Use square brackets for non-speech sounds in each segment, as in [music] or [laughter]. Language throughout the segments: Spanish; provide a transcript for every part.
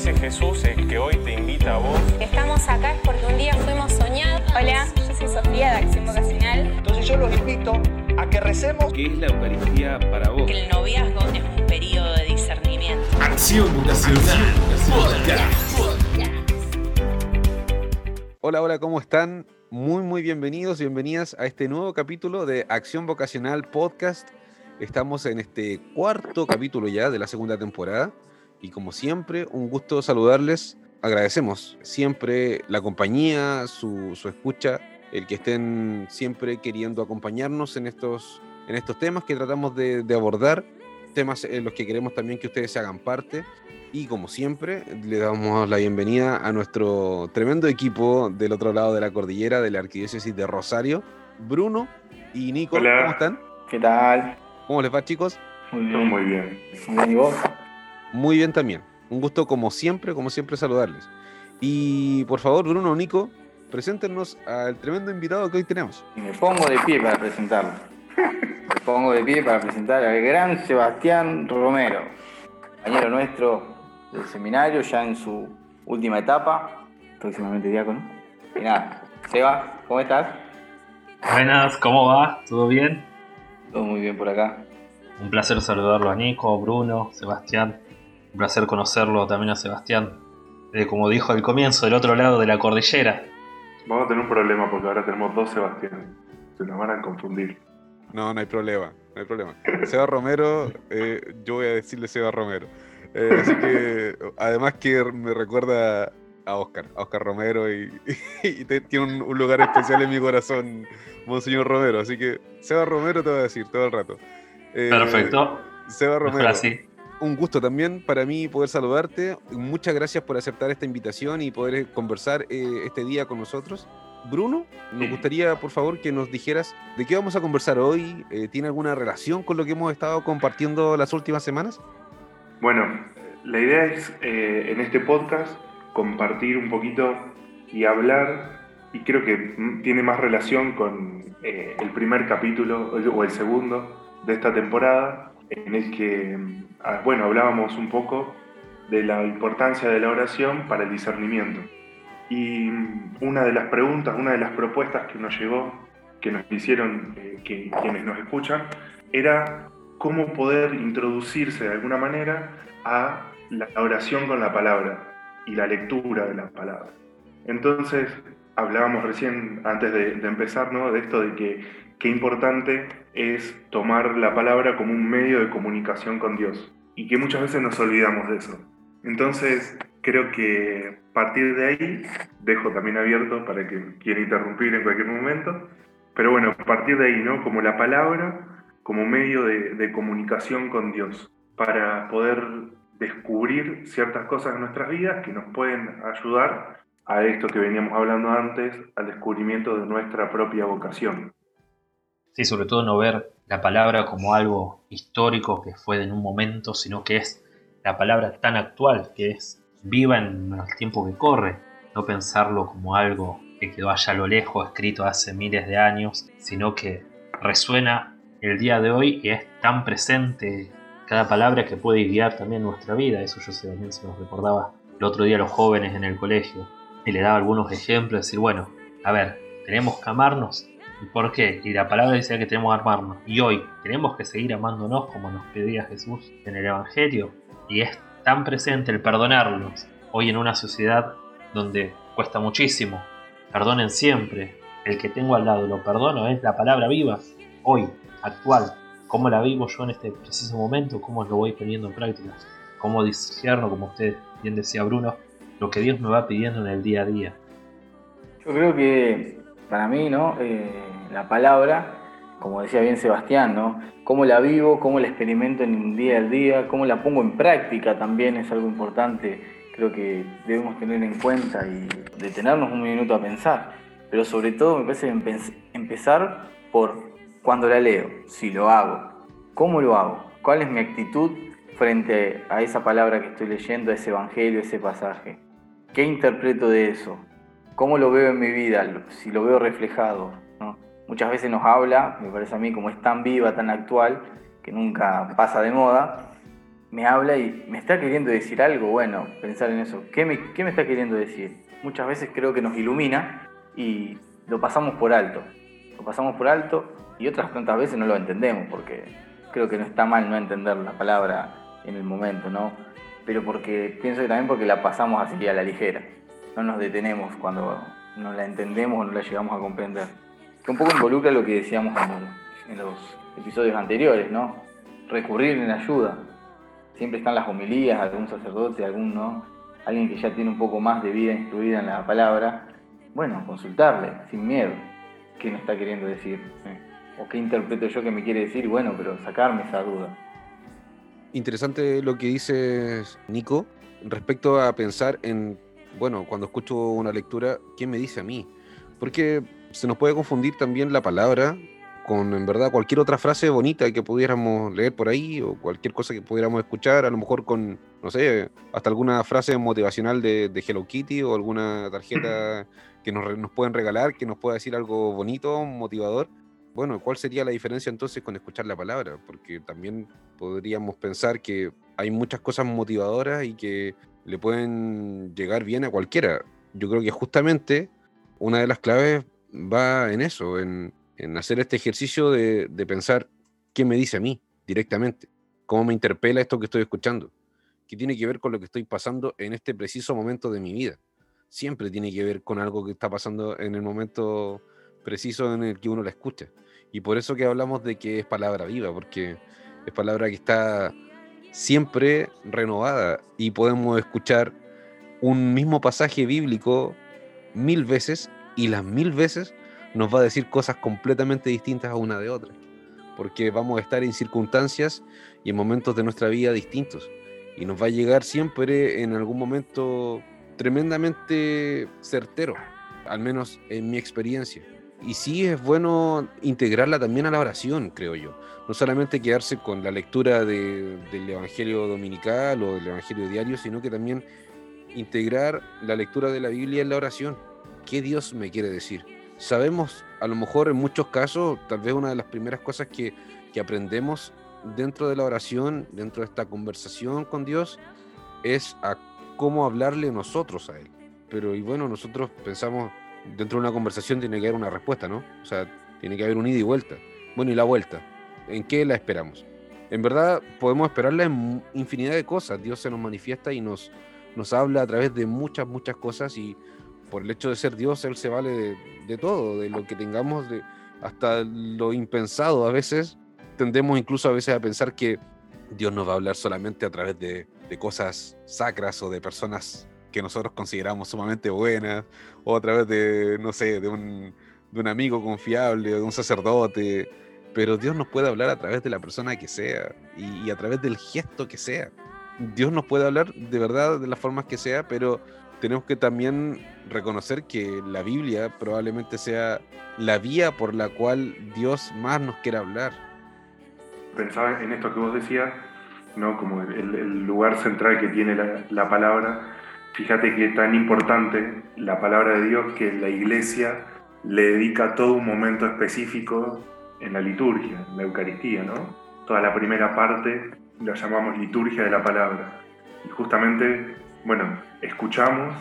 ese Jesús el que hoy te invita a vos. Estamos acá es porque un día fuimos soñados. Hola, yo soy Sofía de Acción Vocacional. Entonces yo los invito a que recemos. ¿Qué es la Eucaristía para vos? Que el noviazgo es un periodo de discernimiento. Acción Vocacional Podcast. Hola, hola, ¿cómo están? Muy, muy bienvenidos y bienvenidas a este nuevo capítulo de Acción Vocacional Podcast. Estamos en este cuarto capítulo ya de la segunda temporada y como siempre, un gusto saludarles. Agradecemos siempre la compañía, su, su escucha, el que estén siempre queriendo acompañarnos en estos, en estos temas que tratamos de, de abordar, temas en los que queremos también que ustedes se hagan parte. Y como siempre, le damos la bienvenida a nuestro tremendo equipo del otro lado de la cordillera, de la Arquidiócesis de Rosario, Bruno y Nico. Hola. ¿Cómo están? ¿Qué tal? ¿Cómo les va, chicos? Muy bien. Muy bien, ¿y vos? Muy bien también. Un gusto, como siempre, como siempre, saludarles. Y por favor, Bruno, Nico, preséntenos al tremendo invitado que hoy tenemos. Y me pongo de pie para presentarlo. Me pongo de pie para presentar al gran Sebastián Romero, compañero nuestro del seminario, ya en su última etapa, próximamente diácono. Y nada, Seba, ¿cómo estás? Buenas, ¿cómo va? ¿Todo bien? Todo muy bien por acá. Un placer saludarlo a Nico, Bruno, Sebastián. Un placer conocerlo también a Sebastián. Eh, como dijo al comienzo, del otro lado de la cordillera. Vamos a tener un problema porque ahora tenemos dos Sebastián. Se nos van a confundir. No, no hay problema, no hay problema. Seba Romero, eh, yo voy a decirle Seba Romero. Eh, así que, además que me recuerda a Oscar, a Oscar Romero y, [laughs] y te- tiene un, un lugar especial en mi corazón, Monseñor Romero. Así que, Seba Romero te voy a decir todo el rato. Eh, Perfecto. Seba Romero, así. Un gusto también para mí poder saludarte. Muchas gracias por aceptar esta invitación y poder conversar eh, este día con nosotros. Bruno, nos gustaría por favor que nos dijeras de qué vamos a conversar hoy. Eh, ¿Tiene alguna relación con lo que hemos estado compartiendo las últimas semanas? Bueno, la idea es eh, en este podcast compartir un poquito y hablar, y creo que mm, tiene más relación con eh, el primer capítulo o el segundo de esta temporada, en el que, ah, bueno, hablábamos un poco de la importancia de la oración para el discernimiento. Y una de las preguntas, una de las propuestas que nos llegó, que nos hicieron eh, que, quienes nos escuchan, era cómo poder introducirse de alguna manera a la oración con la palabra y la lectura de la palabra. Entonces, hablábamos recién, antes de, de empezar, ¿no? de esto de que qué importante es tomar la palabra como un medio de comunicación con Dios y que muchas veces nos olvidamos de eso. Entonces, creo que a partir de ahí, dejo también abierto para que quiera interrumpir en cualquier momento, pero bueno, a partir de ahí, ¿no? Como la palabra como medio de, de comunicación con Dios, para poder descubrir ciertas cosas en nuestras vidas que nos pueden ayudar a esto que veníamos hablando antes, al descubrimiento de nuestra propia vocación. Sí, sobre todo no ver la palabra como algo histórico que fue en un momento, sino que es la palabra tan actual, que es viva en el tiempo que corre. No pensarlo como algo que quedó allá a lo lejos, escrito hace miles de años, sino que resuena el día de hoy y es tan presente cada palabra que puede guiar también nuestra vida. Eso yo también se nos recordaba el otro día a los jóvenes en el colegio y le daba algunos ejemplos, decir, bueno, a ver, tenemos que amarnos. ¿Y por qué? Y la palabra decía que tenemos que amarnos. Y hoy tenemos que seguir amándonos como nos pedía Jesús en el Evangelio. Y es tan presente el perdonarnos hoy en una sociedad donde cuesta muchísimo. Perdonen siempre. El que tengo al lado lo perdono es la palabra viva, hoy, actual. ¿Cómo la vivo yo en este preciso momento? ¿Cómo lo voy poniendo en práctica? ¿Cómo discierno, como usted bien decía Bruno, lo que Dios me va pidiendo en el día a día? Yo creo que para mí, ¿no? Eh, la palabra, como decía bien Sebastián, ¿no? Cómo la vivo, cómo la experimento en día al día, cómo la pongo en práctica también es algo importante. Creo que debemos tener en cuenta y detenernos un minuto a pensar. Pero sobre todo me parece empe- empezar por cuando la leo, si lo hago, cómo lo hago, cuál es mi actitud frente a esa palabra que estoy leyendo, a ese evangelio, ese pasaje. ¿Qué interpreto de eso? ¿Cómo lo veo en mi vida? Si lo veo reflejado. ¿no? Muchas veces nos habla, me parece a mí, como es tan viva, tan actual, que nunca pasa de moda, me habla y me está queriendo decir algo, bueno, pensar en eso. ¿Qué me, qué me está queriendo decir? Muchas veces creo que nos ilumina y lo pasamos por alto. Lo pasamos por alto y otras tantas veces no lo entendemos porque creo que no está mal no entender la palabra en el momento, ¿no? Pero porque pienso que también porque la pasamos así a la ligera. No nos detenemos cuando no la entendemos o no la llegamos a comprender. Que un poco involucra lo que decíamos en los episodios anteriores, ¿no? Recurrir en ayuda, siempre están las homilías, algún sacerdote, algún no, alguien que ya tiene un poco más de vida instruida en la palabra, bueno, consultarle, sin miedo, qué me está queriendo decir, ¿eh? o qué interpreto yo que me quiere decir, bueno, pero sacarme esa duda. Interesante lo que dices, Nico, respecto a pensar en, bueno, cuando escucho una lectura, ¿quién me dice a mí? Porque se nos puede confundir también la palabra con en verdad cualquier otra frase bonita que pudiéramos leer por ahí o cualquier cosa que pudiéramos escuchar, a lo mejor con, no sé, hasta alguna frase motivacional de, Hello Kitty o alguna tarjeta [clears throat] que nos, nos pueden regalar, que nos pueda decir algo bonito, motivador. Bueno, ¿cuál sería la diferencia entonces con escuchar la palabra? Porque también podríamos pensar que hay muchas cosas motivadoras y que le pueden llegar bien a cualquiera. Yo creo que justamente una de las claves va en eso, en, hacer este ejercicio de, pensar qué me dice a mí directamente, cómo me interpela esto que estoy escuchando, qué tiene que ver con lo que estoy pasando en este preciso momento de mi vida. Siempre tiene que ver con algo que está pasando en el momento preciso en el que uno la escucha. Y por eso que hablamos de que es palabra viva, porque es palabra que está siempre renovada y podemos escuchar un mismo pasaje bíblico mil veces y las mil veces nos va a decir cosas completamente distintas a una de otra, porque vamos a estar en circunstancias y en momentos de nuestra vida distintos, y nos va a llegar siempre en algún momento tremendamente certero, al menos en mi experiencia. Y sí es bueno integrarla también a la oración, creo yo. No solamente quedarse con la lectura del Evangelio Dominical o del Evangelio Diario, sino que también integrar la lectura de la Biblia en la oración. ¿Qué Dios me quiere decir? sabemos, a lo mejor en muchos casos, tal vez una de las primeras cosas que, aprendemos dentro de la oración, dentro de esta conversación con Dios, es a cómo hablarle nosotros a Él. Pero y bueno, nosotros pensamos, dentro de una conversación tiene que haber una respuesta, ¿no? O sea, tiene que haber un ida y vuelta. Bueno, y la vuelta, ¿en qué la esperamos? En verdad, podemos esperarla en infinidad de cosas. Dios se nos manifiesta y nos, nos habla a través de muchas, muchas cosas y por el hecho de ser Dios, Él se vale de, todo, de lo que tengamos, de, hasta lo impensado. A veces tendemos incluso a veces a pensar que Dios nos va a hablar solamente a través de, cosas sacras o de personas que nosotros consideramos sumamente buenas, o a través de, no sé, de un, de un amigo confiable, de un sacerdote. Pero Dios nos puede hablar a través de la persona que sea y, y a través del gesto que sea. Dios nos puede hablar de verdad de las formas que sea, pero tenemos que también reconocer que la Biblia probablemente sea la vía por la cual Dios más nos quiere hablar. Pensaba en esto que vos decías, ¿no? como el, lugar central que tiene la, palabra. Fíjate que es tan importante la palabra de Dios que la iglesia le dedica todo un momento específico en la liturgia, en la Eucaristía. ¿no? Toda la primera parte la llamamos liturgia de la palabra. Y justamente bueno, escuchamos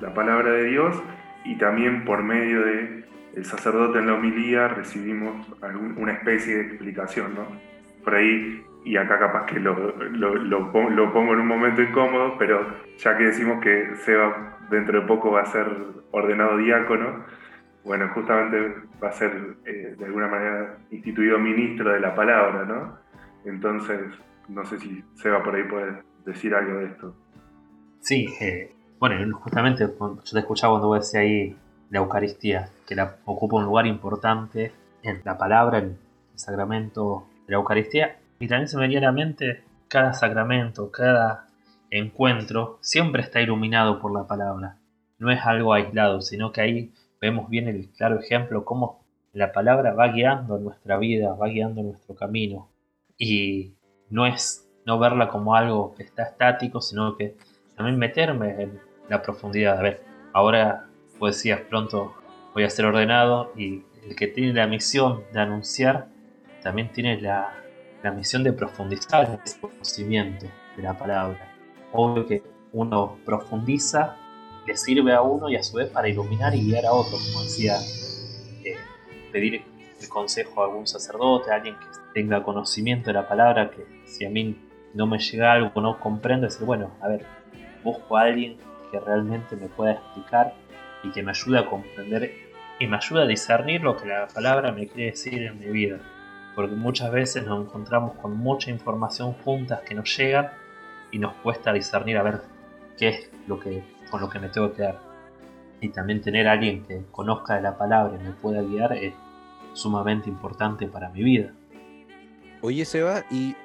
la palabra de Dios y también por medio de sacerdote en la homilía recibimos una especie de explicación, ¿no? Por ahí, y acá capaz que lo, lo, pongo en un momento incómodo, pero ya que decimos que Seba dentro de poco va a ser ordenado diácono, bueno, justamente va a ser eh, de alguna manera instituido ministro de la palabra, ¿no? Entonces, no sé si Seba por ahí puede decir algo de esto. Sí, eh, bueno, justamente yo te escuchaba cuando vos decías ahí la Eucaristía, que ocupa un lugar importante en la palabra, en el sacramento de la Eucaristía, y también se cada sacramento, cada encuentro, siempre está iluminado por la palabra. No es algo aislado, sino que ahí vemos bien el claro ejemplo cómo la palabra va guiando nuestra vida, va guiando nuestro camino. Y no es no verla como algo que está estático, sino que también meterme en la profundidad. A ver, ahora pues decías pronto voy a ser ordenado y el que tiene la misión de anunciar también tiene la, misión de profundizar ese conocimiento. de la palabra. Obvio que uno profundiza, le sirve a uno y a su vez para iluminar y guiar a otro, como decía, eh, pedir el consejo a algún sacerdote, a alguien que tenga conocimiento de la palabra, que si a mí no me llega algo, no comprendo, decir, bueno, a ver, busco a alguien que realmente me pueda explicar y que me ayude a comprender y me ayude a discernir lo que la palabra me quiere decir en mi vida. Porque muchas veces nos encontramos con mucha información juntas que nos llegan y nos cuesta discernir a ver qué es lo que, con lo que me tengo que quedar. Y también tener a alguien que conozca de la palabra y me pueda guiar es sumamente importante para mi vida. Oye, Seba, y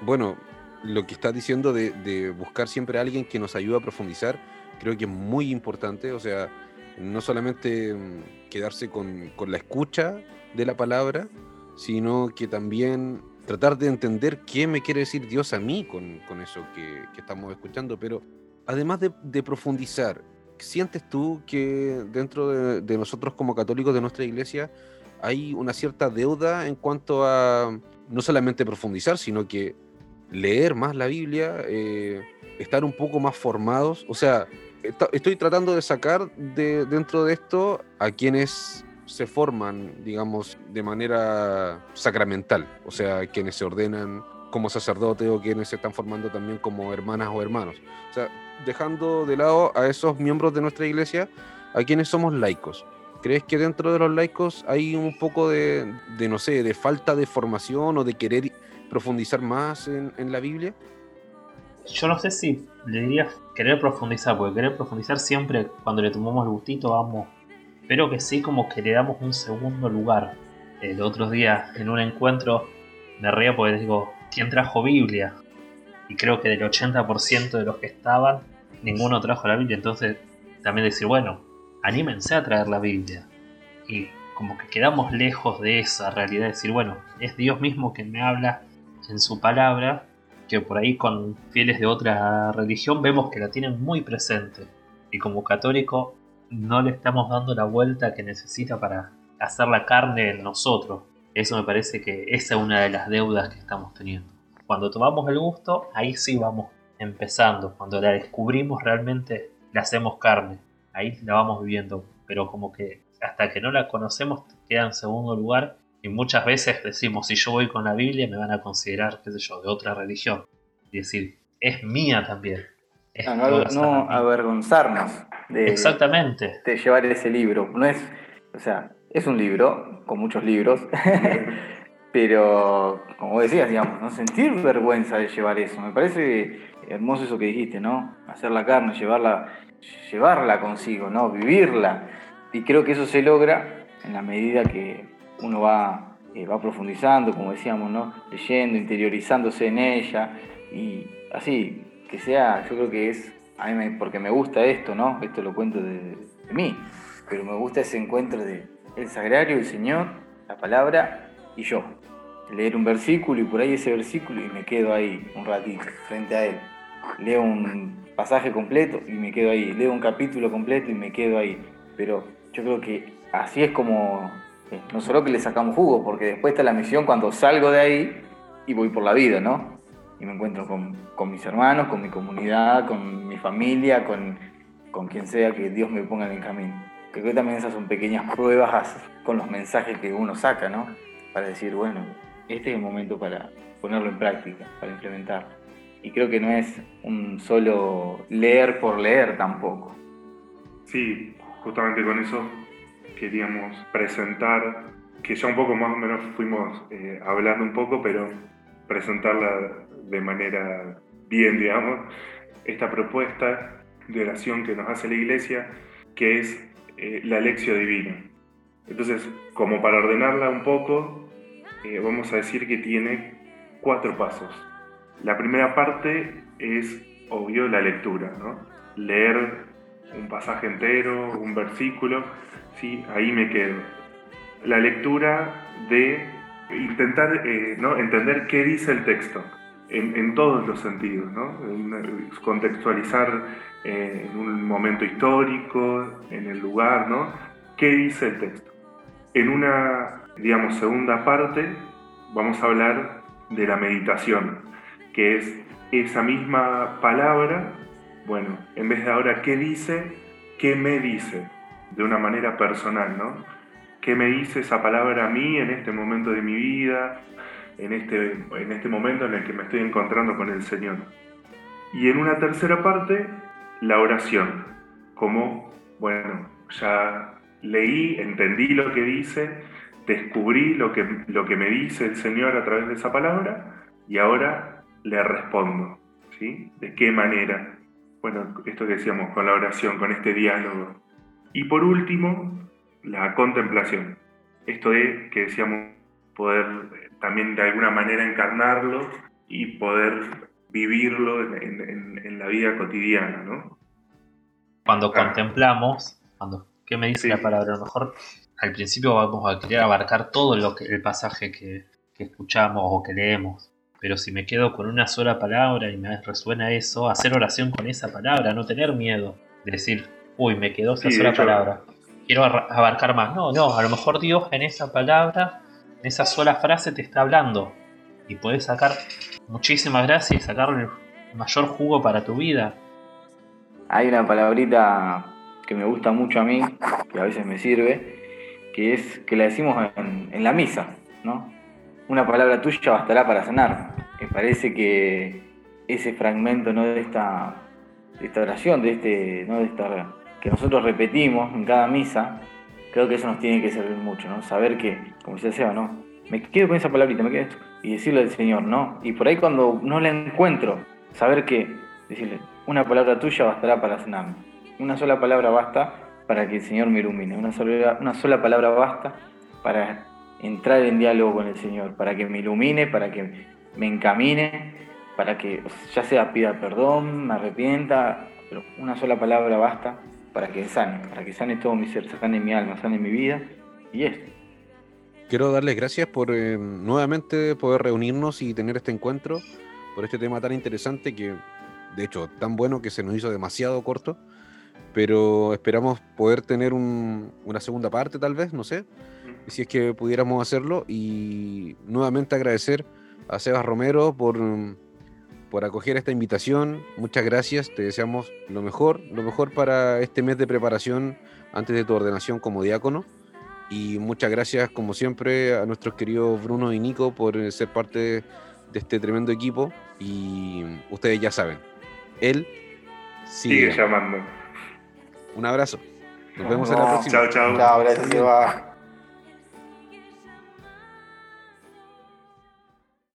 bueno, lo que estás diciendo de, de, buscar siempre a alguien que nos ayude a profundizar, creo que es muy importante. O sea, no solamente mm, quedarse con, con la escucha de la palabra, sino que también tratar de entender qué me quiere decir Dios a mí con, con eso que, que, estamos escuchando. Pero además de, profundizar, ¿sientes tú que dentro de, de nosotros como católicos de nuestra iglesia hay una cierta deuda en cuanto a no solamente profundizar, sino que leer más la Biblia, eh, estar un poco más formados. O sea, estoy tratando de sacar de, dentro de esto a quienes se forman, digamos, de manera sacramental, o sea, quienes se ordenan como sacerdotes o quienes se están formando también como hermanas o hermanos. O sea, dejando de lado a esos miembros de nuestra iglesia, a quienes somos laicos. ¿Crees que dentro de los laicos hay un poco de, de no sé, de falta de formación o de querer profundizar más en, en, la Biblia? Yo no sé si le diría querer profundizar, porque querer profundizar siempre cuando le tomamos el gustito vamos, pero que sí como que le damos un segundo lugar. El otro día en un encuentro me reía porque digo, ¿quién trajo Biblia? Y creo que del 80% de los que estaban, ninguno trajo la Biblia, entonces también decir, bueno, anímense a traer la Biblia. Y como que quedamos lejos de esa realidad, decir, bueno, es Dios mismo quien me habla en su palabra, que por ahí con fieles de otra religión vemos que la tienen muy presente. Y como católico no le estamos dando la vuelta que necesita para hacer la carne en nosotros. Eso me parece que esa es una de las deudas que estamos teniendo. Cuando tomamos el gusto, ahí sí vamos empezando. Cuando la descubrimos realmente la hacemos carne. Ahí la vamos viviendo. Pero como que hasta que no la conocemos queda en segundo lugar y muchas veces decimos, si yo voy con la Biblia me van a considerar, qué sé yo, de otra religión. Y decir, es mía también. Es no, no, no avergonzarnos de, Exactamente. de llevar ese libro. No es, o sea, es un libro, con muchos libros, [laughs] pero como decías, digamos, no sentir vergüenza de llevar eso. Me parece hermoso eso que dijiste, ¿no? Hacer la carne, llevarla, llevarla consigo, ¿no? Vivirla. Y creo que eso se logra en la medida que uno va, eh, va profundizando, como decíamos, ¿no? leyendo, interiorizándose en ella y así, que sea, yo creo que es, porque me gusta esto, ¿no? Esto lo cuento de, mí, pero me gusta ese encuentro de el sagrario, el Señor, la palabra y yo. Leer un versículo y por ahí ese versículo y me quedo ahí un ratito frente a él. Leo un pasaje completo y me quedo ahí. Leo un capítulo completo y me quedo ahí. Pero yo creo que así es como no solo que le sacamos jugo, porque después está la misión cuando salgo de ahí y voy por la vida, ¿no? Y me encuentro con, con mis hermanos, con mi comunidad, con mi familia, con, con, quien sea que Dios me ponga en el camino. Creo que también esas son pequeñas pruebas con los mensajes que uno saca, ¿no? Para decir, bueno, este es el momento para ponerlo en práctica, para implementarlo. Y creo que no es un solo leer por leer tampoco. Sí, justamente con eso queríamos presentar, que ya un poco más o menos fuimos eh, hablando un poco, pero presentarla de manera bien, digamos, esta propuesta de oración que nos hace la Iglesia, que es eh, la lección divina. Entonces, como para ordenarla un poco, eh, vamos a decir que tiene cuatro pasos. La primera parte es, obvio, la lectura, ¿no? Leer un pasaje entero, un versículo, ¿sí? ahí me quedo. La lectura de intentar eh, ¿no? entender qué dice el texto, en, en todos los sentidos, ¿no? contextualizar eh, en un momento histórico, en el lugar, ¿no? ¿Qué dice el texto? En una, digamos, segunda parte vamos a hablar de la meditación, que es esa misma palabra, bueno, en vez de ahora qué dice, qué me dice, de una manera personal, ¿no? ¿Qué me dice esa palabra a mí en este momento de mi vida, en este, en este momento en el que me estoy encontrando con el Señor? Y en una tercera parte, la oración, como, bueno, ya leí, entendí lo que dice, descubrí lo que, lo que me dice el Señor a través de esa palabra y ahora le respondo. ¿sí? ¿De qué manera? Bueno, esto que decíamos con la oración, con este diálogo. Y por último, la contemplación. Esto es que decíamos poder también de alguna manera encarnarlo y poder vivirlo en, la vida cotidiana, ¿no? Cuando contemplamos, cuando, ¿qué me dice la palabra? A lo mejor al principio vamos a querer abarcar todo lo que, el pasaje que, que escuchamos o que leemos. Pero si me quedo con una sola palabra y me resuena eso, hacer oración con esa palabra, no tener miedo. Decir, uy, me quedó esa sola palabra. Quiero abarcar más. No, no, a lo mejor Dios en esa palabra, esa sola frase te está hablando. Y puedes sacar muchísimas gracias y sacarle mayor jugo para tu vida. Hay una palabrita que me gusta mucho a mí, que a veces me sirve, que es que la decimos en, en la misa, ¿no? una palabra tuya bastará para sanar. Me parece que ese fragmento ¿no? de, esta, esta oración, de este, ¿no? de esta, que nosotros repetimos en cada misa, creo que eso nos tiene que servir mucho, ¿no? Saber que, como decía Seba, ¿no? Me quedo con esa palabrita, me quedo esto, y decirle al Señor, ¿no? Y por ahí cuando no la encuentro, saber que, decirle, una palabra tuya bastará para sanarme. Una sola palabra basta para que el Señor me ilumine. Una sola, una sola palabra basta para entrar en diálogo con el Señor, para que me ilumine, para que me encamine, para que ya sea pida perdón, me arrepienta, pero una sola palabra basta para que sane, para que sane todo mi ser, sane mi alma, sane mi vida y esto. Quiero darles gracias por eh, nuevamente poder reunirnos y tener este encuentro, por este tema tan interesante que, de hecho, tan bueno que se nos hizo demasiado corto, pero esperamos poder tener una segunda parte tal vez, no sé, si es que pudiéramos hacerlo. Y nuevamente agradecer a Sebas Romero por, por acoger esta invitación. Muchas gracias, te deseamos lo mejor, lo mejor para este mes de preparación antes de tu ordenación como diácono. Y muchas gracias, como siempre, a nuestros queridos Bruno y Nico por ser parte de este tremendo equipo. Y ustedes ya saben, él sigue, llamando. Un abrazo. Nos vemos en la próxima. Chao, chao. Chao, gracias, Seba.